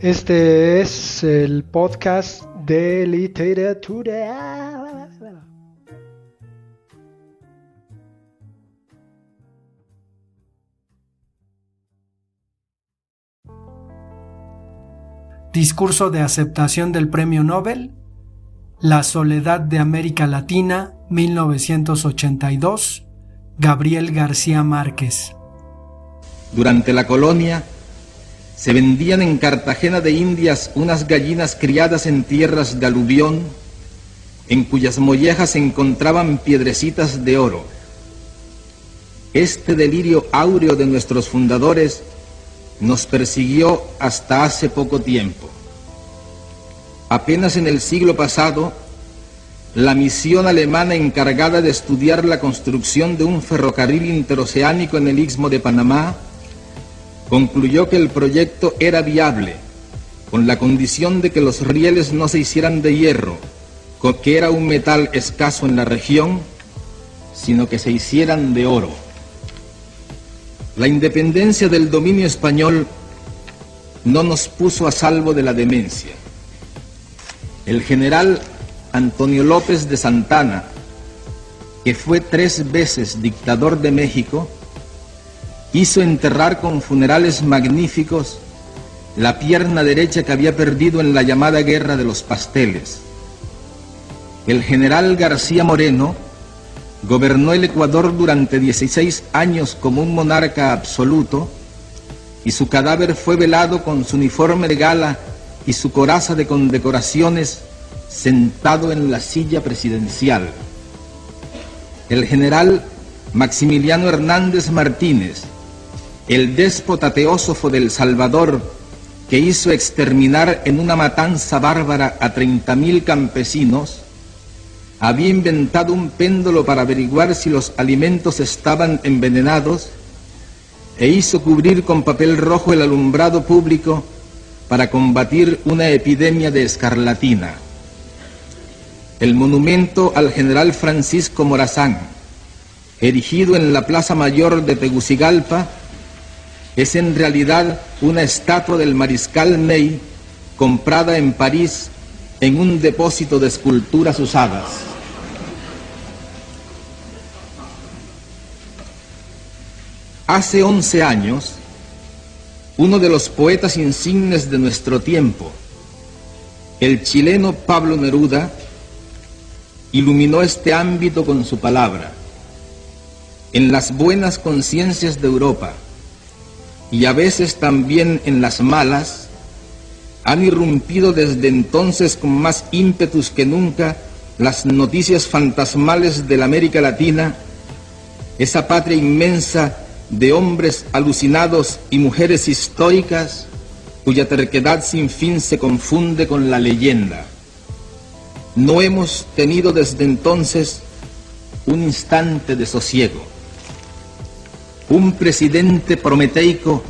Este es el podcast de literatura. Discurso de aceptación del Premio Nobel. La soledad de América Latina, 1982. Gabriel García Márquez. Durante la colonia, se vendían en Cartagena de Indias unas gallinas criadas en tierras de aluvión, en cuyas mollejas se encontraban piedrecitas de oro. Este delirio áureo de nuestros fundadores nos persiguió hasta hace poco tiempo. Apenas en el siglo pasado, la misión alemana encargada de estudiar la construcción de un ferrocarril interoceánico en el istmo de Panamá concluyó que el proyecto era viable, con la condición de que los rieles no se hicieran de hierro, que era un metal escaso en la región, sino que se hicieran de oro. La independencia del dominio español no nos puso a salvo de la demencia. El general Antonio López de Santana, que fue tres veces dictador de México, hizo enterrar con funerales magníficos la pierna derecha que había perdido en la llamada Guerra de los Pasteles. El general García Moreno gobernó el Ecuador durante 16 años como un monarca absoluto y su cadáver fue velado con su uniforme de gala y su coraza de condecoraciones sentado en la silla presidencial. El general Maximiliano Hernández Martínez, el déspota teósofo del Salvador, que hizo exterminar en una matanza bárbara a 30.000 campesinos, había inventado un péndulo para averiguar si los alimentos estaban envenenados e hizo cubrir con papel rojo el alumbrado público para combatir una epidemia de escarlatina. El monumento al general Francisco Morazán, erigido en la Plaza Mayor de Tegucigalpa, es en realidad una estatua del mariscal Ney comprada en París en un depósito de esculturas usadas. Hace 11 años, uno de los poetas insignes de nuestro tiempo, el chileno Pablo Neruda, iluminó este ámbito con su palabra. En las buenas conciencias de Europa, y a veces también en las malas, han irrumpido desde entonces con más ímpetus que nunca las noticias fantasmales de la América Latina, esa patria inmensa de hombres alucinados y mujeres históricas cuya terquedad sin fin se confunde con la leyenda. No hemos tenido desde entonces un instante de sosiego un presidente prometeico,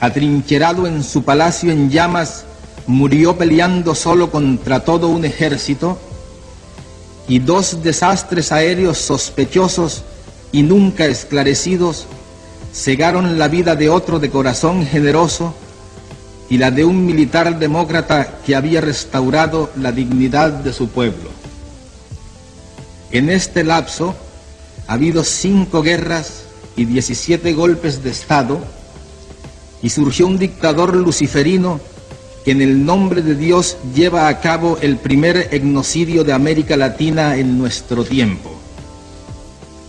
atrincherado en su palacio en llamas, murió peleando solo contra todo un ejército, y dos desastres aéreos sospechosos y nunca esclarecidos cegaron la vida de otro de corazón generoso y la de un militar demócrata que había restaurado la dignidad de su pueblo. En este lapso ha habido cinco guerras y 17 golpes de Estado, y surgió un dictador luciferino que en el nombre de Dios lleva a cabo el primer etnocidio de América Latina en nuestro tiempo.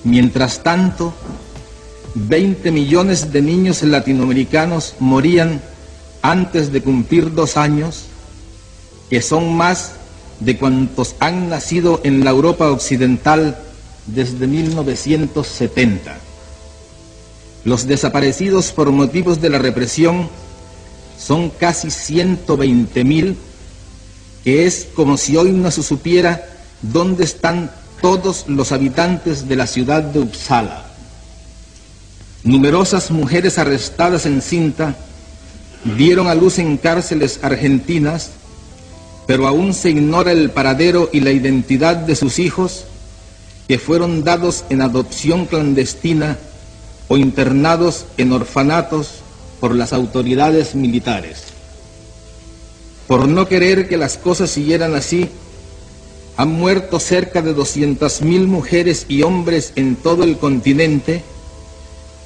Mientras tanto, 20 millones de niños latinoamericanos morían antes de cumplir dos años, que son más de cuantos han nacido en la Europa occidental desde 1970. Los desaparecidos por motivos de la represión son casi 120 mil, que es como si hoy no se supiera dónde están todos los habitantes de la ciudad de Uppsala. Numerosas mujeres arrestadas en cinta dieron a luz en cárceles argentinas, pero aún se ignora el paradero y la identidad de sus hijos que fueron dados en adopción clandestina o internados en orfanatos por las autoridades militares. por no querer que las cosas siguieran así, han muerto cerca de 200.000 mujeres y hombres en todo el continente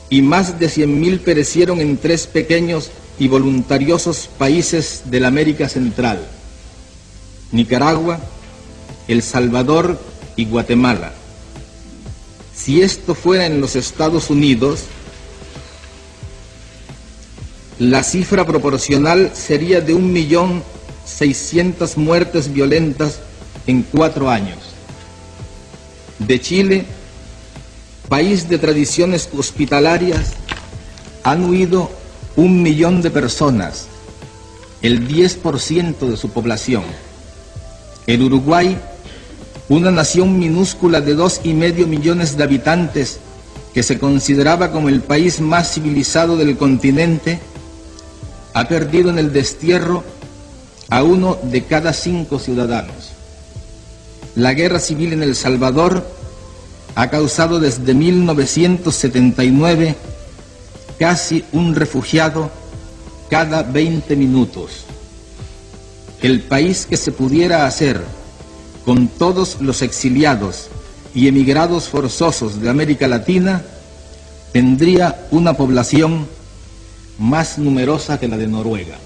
y más de 100.000 perecieron en tres pequeños y voluntariosos países de la América Central, Nicaragua, El Salvador y Guatemala. Si esto fuera en los Estados Unidos, la cifra proporcional sería de un millón seiscientas muertes violentas en cuatro años. De Chile, país de tradiciones hospitalarias, han huido un millón de personas, el 10% de su población. El Uruguay, una nación minúscula de dos y medio millones de habitantes que se consideraba como el país más civilizado del continente, ha perdido en el destierro a uno de cada cinco ciudadanos. La guerra civil en El Salvador ha causado desde 1979 casi un refugiado cada 20 minutos. El país que se pudiera hacer con todos los exiliados y emigrados forzosos de América Latina tendría una población más numerosa que la de Noruega.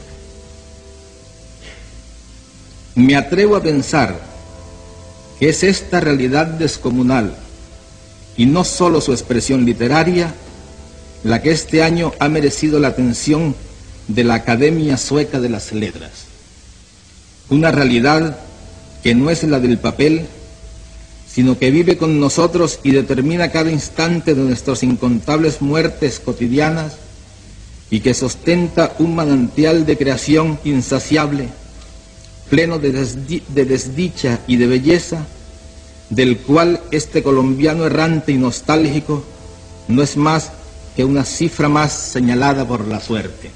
Me atrevo a pensar que es esta realidad descomunal y no solo su expresión literaria la que este año ha merecido la atención de la Academia Sueca de las Letras. Una realidad que no es la del papel, sino que vive con nosotros y determina cada instante de nuestras incontables muertes cotidianas y que sostenta un manantial de creación insaciable, pleno de, desdicha y de belleza, del cual este colombiano errante y nostálgico no es más que una cifra más señalada por la suerte.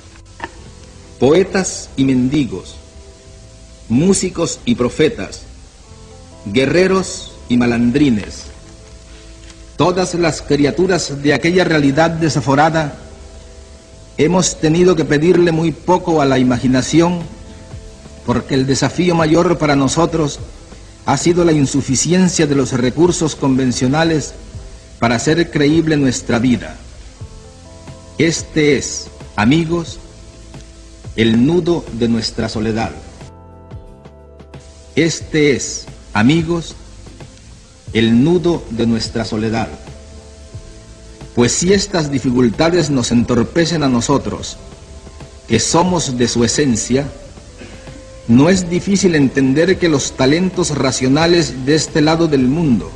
Poetas y mendigos, músicos y profetas, guerreros y malandrines, todas las criaturas de aquella realidad desaforada Hemos tenido que pedirle muy poco a la imaginación porque el desafío mayor para nosotros ha sido la insuficiencia de los recursos convencionales para hacer creíble nuestra vida. Este es, amigos, el nudo de nuestra soledad. Este es, amigos, el nudo de nuestra soledad. Pues si estas dificultades nos entorpecen a nosotros, que somos de su esencia, no es difícil entender que los talentos racionales de este lado del mundo,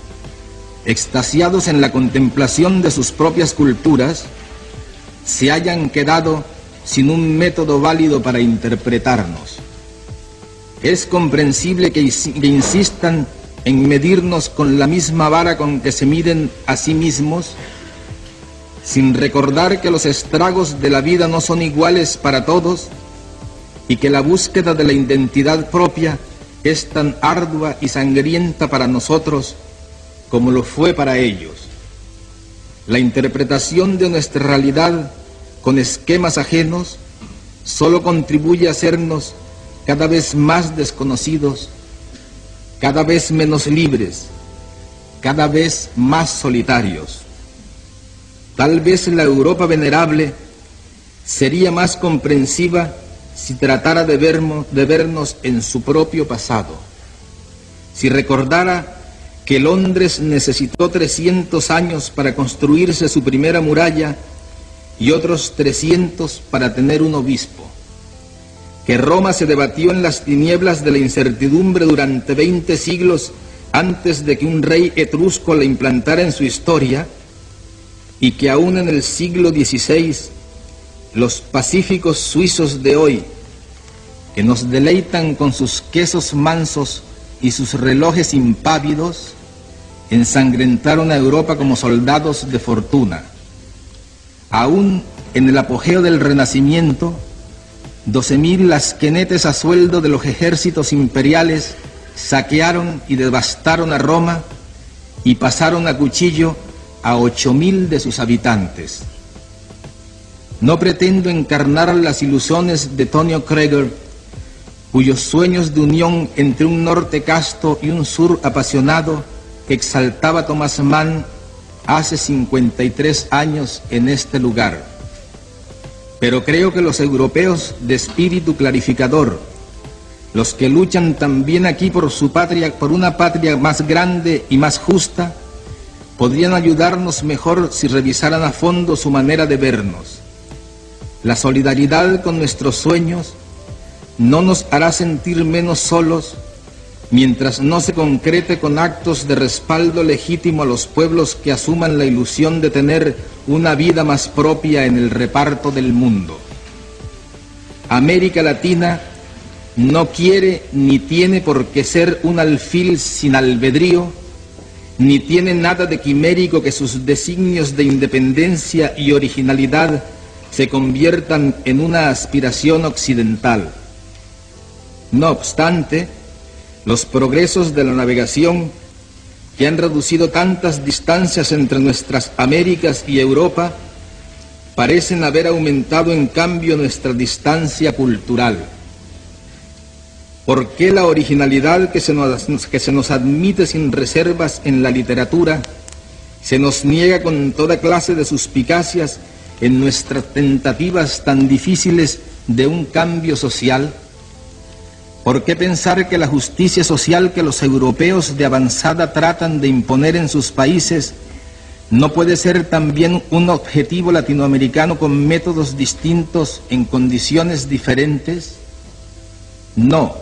extasiados en la contemplación de sus propias culturas, se hayan quedado sin un método válido para interpretarnos. Es comprensible que, insistan en medirnos con la misma vara con que se miden a sí mismos sin recordar que los estragos de la vida no son iguales para todos y que la búsqueda de la identidad propia es tan ardua y sangrienta para nosotros como lo fue para ellos. La interpretación de nuestra realidad con esquemas ajenos solo contribuye a hacernos cada vez más desconocidos, cada vez menos libres, cada vez más solitarios. Tal vez la Europa venerable sería más comprensiva si tratara de, de vernos en su propio pasado, si recordara que Londres necesitó 300 años para construirse su primera muralla y otros 300 para tener un obispo, que Roma se debatió en las tinieblas de la incertidumbre durante 20 siglos antes de que un rey etrusco la implantara en su historia, y que aún en el siglo XVI los pacíficos suizos de hoy, que nos deleitan con sus quesos mansos y sus relojes impávidos, ensangrentaron a Europa como soldados de fortuna. Aún en el apogeo del Renacimiento, doce mil lasquenetes a sueldo de los ejércitos imperiales saquearon y devastaron a Roma y pasaron a cuchillo a ocho mil de sus habitantes. No pretendo encarnar las ilusiones de Tonio Kreger cuyos sueños de unión entre un norte casto y un sur apasionado exaltaba Thomas Mann hace 53 años en este lugar. Pero creo que los europeos de espíritu clarificador, los que luchan también aquí por su patria, por una patria más grande y más justa, podrían ayudarnos mejor si revisaran a fondo su manera de vernos. La solidaridad con nuestros sueños no nos hará sentir menos solos mientras no se concrete con actos de respaldo legítimo a los pueblos que asuman la ilusión de tener una vida más propia en el reparto del mundo. América Latina no quiere ni tiene por qué ser un alfil sin albedrío, ni tiene nada de quimérico que sus designios de independencia y originalidad se conviertan en una aspiración occidental. No obstante, los progresos de la navegación que han reducido tantas distancias entre nuestras Américas y Europa parecen haber aumentado en cambio nuestra distancia cultural. ¿Por qué la originalidad que se, nos, que se nos admite sin reservas en la literatura se nos niega con toda clase de suspicacias en nuestras tentativas tan difíciles de un cambio social? ¿Por qué pensar que la justicia social que los europeos de avanzada tratan de imponer en sus países no puede ser también un objetivo latinoamericano con métodos distintos en condiciones diferentes? No,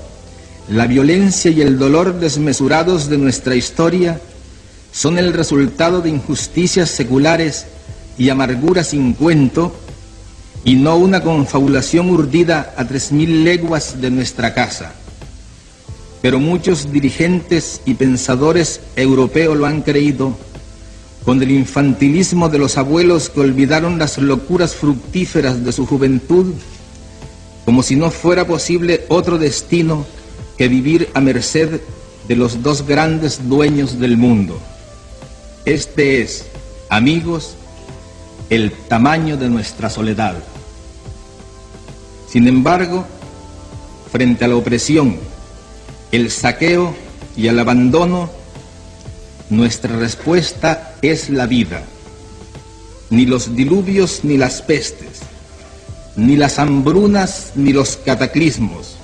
la violencia y el dolor desmesurados de nuestra historia son el resultado de injusticias seculares y amarguras sin cuento y no una confabulación urdida a tres mil leguas de nuestra casa. Pero muchos dirigentes y pensadores europeos lo han creído con el infantilismo de los abuelos que olvidaron las locuras fructíferas de su juventud, como si no fuera posible otro destino que vivir a merced de los dos grandes dueños del mundo. Este es, amigos, el tamaño de nuestra soledad. Sin embargo, frente a la opresión, el saqueo y el abandono, nuestra respuesta es la vida. Ni los diluvios ni las pestes, ni las hambrunas ni los cataclismos,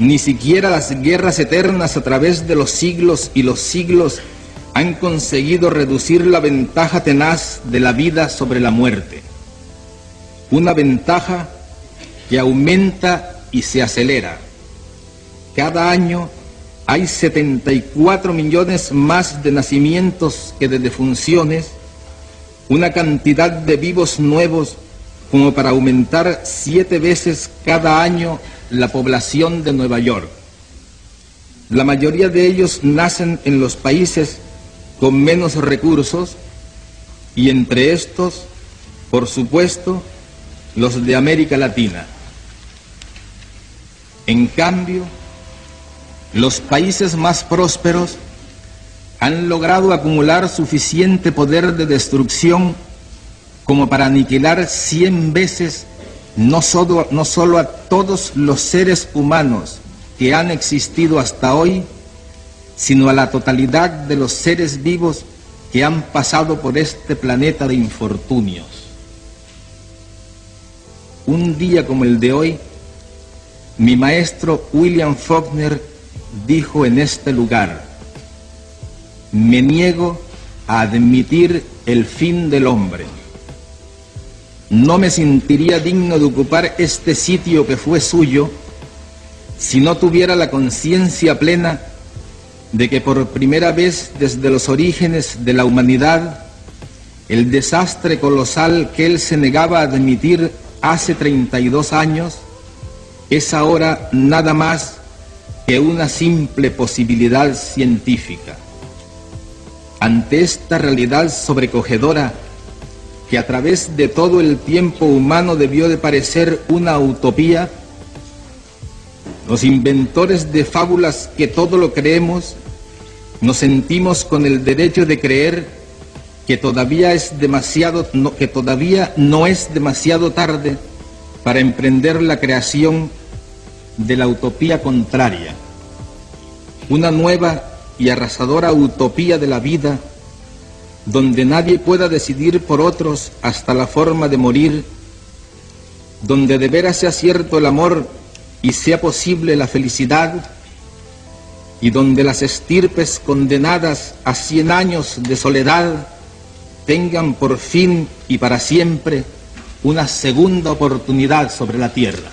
ni siquiera las guerras eternas a través de los siglos y los siglos han conseguido reducir la ventaja tenaz de la vida sobre la muerte. Una ventaja que aumenta y se acelera. Cada año hay 74 millones más de nacimientos que de defunciones, una cantidad de vivos nuevos como para aumentar siete veces cada año la población de Nueva York. La mayoría de ellos nacen en los países con menos recursos y entre estos, por supuesto, los de América Latina. En cambio, los países más prósperos han logrado acumular suficiente poder de destrucción como para aniquilar cien veces no solo, no solo a todos los seres humanos que han existido hasta hoy, sino a la totalidad de los seres vivos que han pasado por este planeta de infortunios. Un día como el de hoy, mi maestro William Faulkner dijo en este lugar, me niego a admitir el fin del hombre. No me sentiría digno de ocupar este sitio que fue suyo si no tuviera la conciencia plena de que por primera vez desde los orígenes de la humanidad, el desastre colosal que él se negaba a admitir hace 32 años es ahora nada más que una simple posibilidad científica. Ante esta realidad sobrecogedora, que a través de todo el tiempo humano debió de parecer una utopía, los inventores de fábulas que todo lo creemos, nos sentimos con el derecho de creer que todavía es demasiado, que todavía no es demasiado tarde para emprender la creación de la utopía contraria, una nueva y arrasadora utopía de la vida donde nadie pueda decidir por otros hasta la forma de morir, donde de veras sea cierto el amor y sea posible la felicidad, y donde las estirpes condenadas a cien años de soledad tengan por fin y para siempre una segunda oportunidad sobre la tierra.